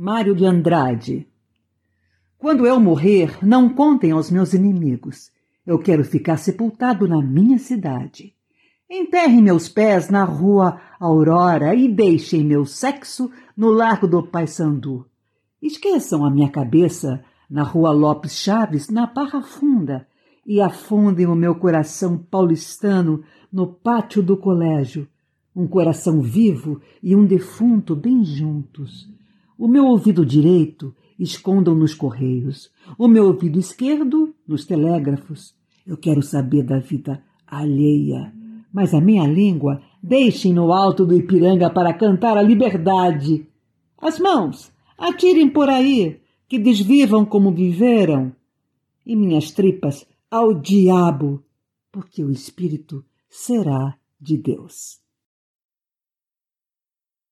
Mário de Andrade. Quando eu morrer, não contem aos meus inimigos. Eu quero ficar sepultado na minha cidade. Enterrem meus pés na rua Aurora e deixem meu sexo no Largo do Paissandu. Esqueçam a minha cabeça na rua Lopes Chaves, na Barra Funda, e afundem o meu coração paulistano no pátio do colégio. Um coração vivo e um defunto bem juntos o meu ouvido direito escondam nos correios, o meu ouvido esquerdo nos telégrafos. Eu quero saber da vida alheia, mas a minha língua deixem no alto do Ipiranga para cantar a liberdade. As mãos, atirem por aí, que desvivam como viveram. E minhas tripas ao diabo, porque o espírito será de Deus.